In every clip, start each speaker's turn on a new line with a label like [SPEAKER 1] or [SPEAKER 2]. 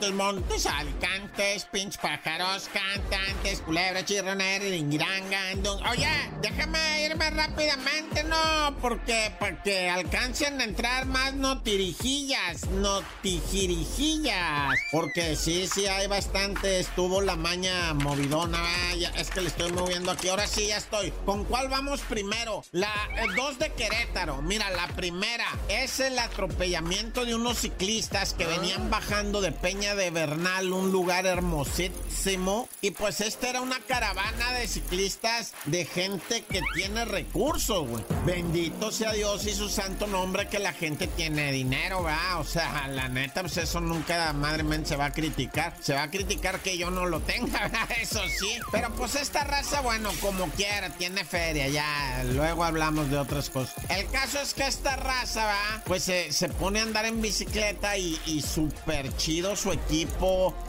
[SPEAKER 1] Gol, Montes, alicantes, pinch pájaros, cantantes, culebra, chirronera, andun- Oye, déjame irme rápidamente, no, porque para que alcancen a entrar más notirijillas, notijirijillas. Porque sí, sí, hay bastante. Estuvo la maña movidona. ah, es que le estoy moviendo aquí. Ahora sí, ya estoy. ¿Con cuál vamos primero? La 2 de Querétaro. Mira, la primera es el atropellamiento de unos ciclistas que venían bajando de Peña de Bernal, un lugar hermosísimo. Y pues esta era una caravana de ciclistas de gente que tiene recursos, güey. Bendito sea Dios y su santo nombre que la gente tiene dinero, ¿verdad? O sea, la neta, pues eso nunca, madre mía, se va a criticar. Se va a criticar que yo no lo tenga, ¿verdad? Eso sí. Pero pues esta raza, bueno, como quiera, tiene feria, ya. Luego hablamos de otras cosas. El caso es que esta raza, ¿va? Pues se, se pone a andar en bicicleta y, y súper chido su equipo.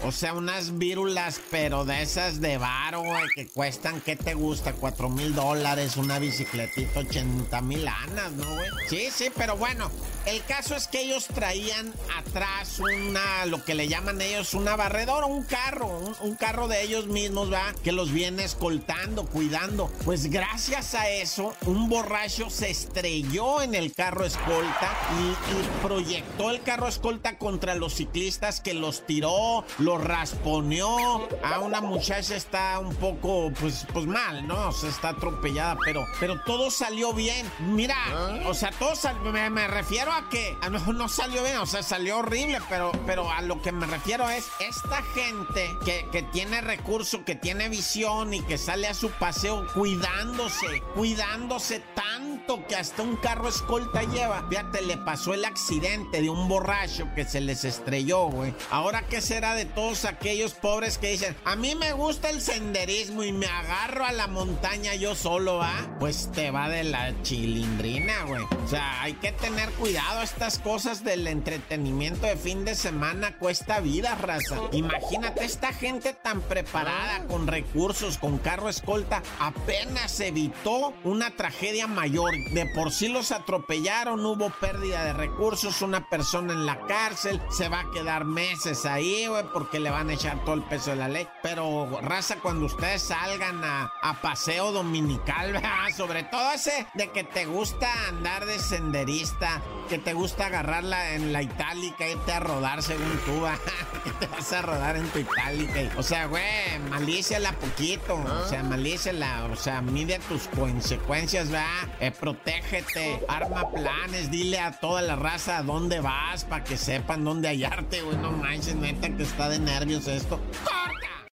[SPEAKER 1] O sea, unas vírulas, pero de esas de varo, que cuestan, ¿qué te gusta? Cuatro mil dólares, una bicicletita, 80 mil lanas, ¿no, güey? Sí, sí, pero bueno, el caso es que ellos traían atrás una, lo que le llaman ellos, una barredora, un carro, un, carro de ellos mismos, ¿va? Que los viene escoltando, cuidando. Pues gracias a eso, un borracho se estrelló en el carro escolta y proyectó el carro escolta contra los ciclistas que los tiró, los rasponeó. A una muchacha está un poco, pues, pues mal, ¿no? O sea, está atropellada, pero, pero todo salió bien. Mira, o sea, todo sal- me, me refiero a que a mejor no salió bien, o sea, salió horrible, pero, pero a lo que me refiero es esta gente que, que tiene recursos, que tiene visión y que sale a su paseo cuidándose, cuidándose tanto que hasta un carro escolta lleva. Fíjate, le pasó el accidente de un borracho que se les estrelló, güey. Ahora, ¿qué será de todos aquellos pobres que dicen, a mí me gusta el senderismo y me agarro a la montaña yo solo, ¿va? Pues te va de la chilindrina, güey. O sea, hay que tener cuidado. Estas cosas del entretenimiento de fin de semana cuesta vida, raza. Imagínate esta gente tan preparada, con recursos, con carro escolta, apenas evitó una tragedia mayor. De por sí los atropellaron, hubo pérdida de recursos, una persona en la cárcel, se va a quedar meses ahí, güey, porque le van a echar todo el peso de la ley. Pero, raza, cuando ustedes salgan a, a paseo dominical, ¿verdad? sobre todo ese de que te gusta andar de senderista, que te gusta agarrarla en la itálica, irte a rodar según tú, ¿va? que te vas a rodar en tu itálica. y- O sea, güey, malíciala poquito, o sea, malíciala, o sea, mide tus consecuencias, ¿va? Eh, protégete, arma planes, dile a toda la raza a dónde vas para que sepan dónde hallarte, güey, no manches, neta que está de nervios esto.